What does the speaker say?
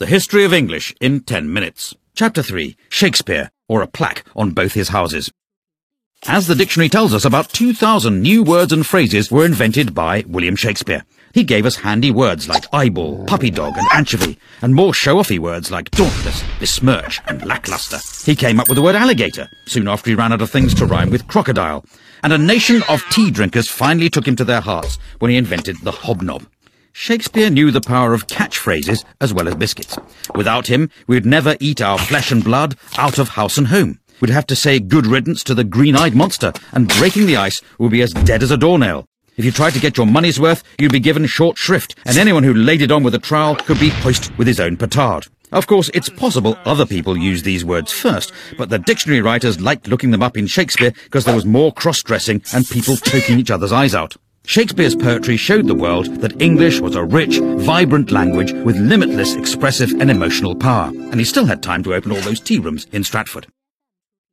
The History of English in 10 minutes. Chapter 3 Shakespeare, or a plaque on both his houses. As the dictionary tells us, about 2,000 new words and phrases were invented by William Shakespeare. He gave us handy words like eyeball, puppy dog, and anchovy, and more show-offy words like dauntless, besmirch, and lackluster. He came up with the word alligator, soon after he ran out of things to rhyme with crocodile. And a nation of tea drinkers finally took him to their hearts when he invented the hobnob. Shakespeare knew the power of catchphrases as well as biscuits. Without him, we'd never eat our flesh and blood out of house and home. We'd have to say good riddance to the green-eyed monster, and breaking the ice would be as dead as a doornail. If you tried to get your money's worth, you'd be given short shrift, and anyone who laid it on with a trowel could be hoist with his own petard. Of course, it's possible other people used these words first, but the dictionary writers liked looking them up in Shakespeare because there was more cross-dressing and people poking each other's eyes out. Shakespeare's poetry showed the world that English was a rich, vibrant language with limitless expressive and emotional power, and he still had time to open all those tea rooms in Stratford.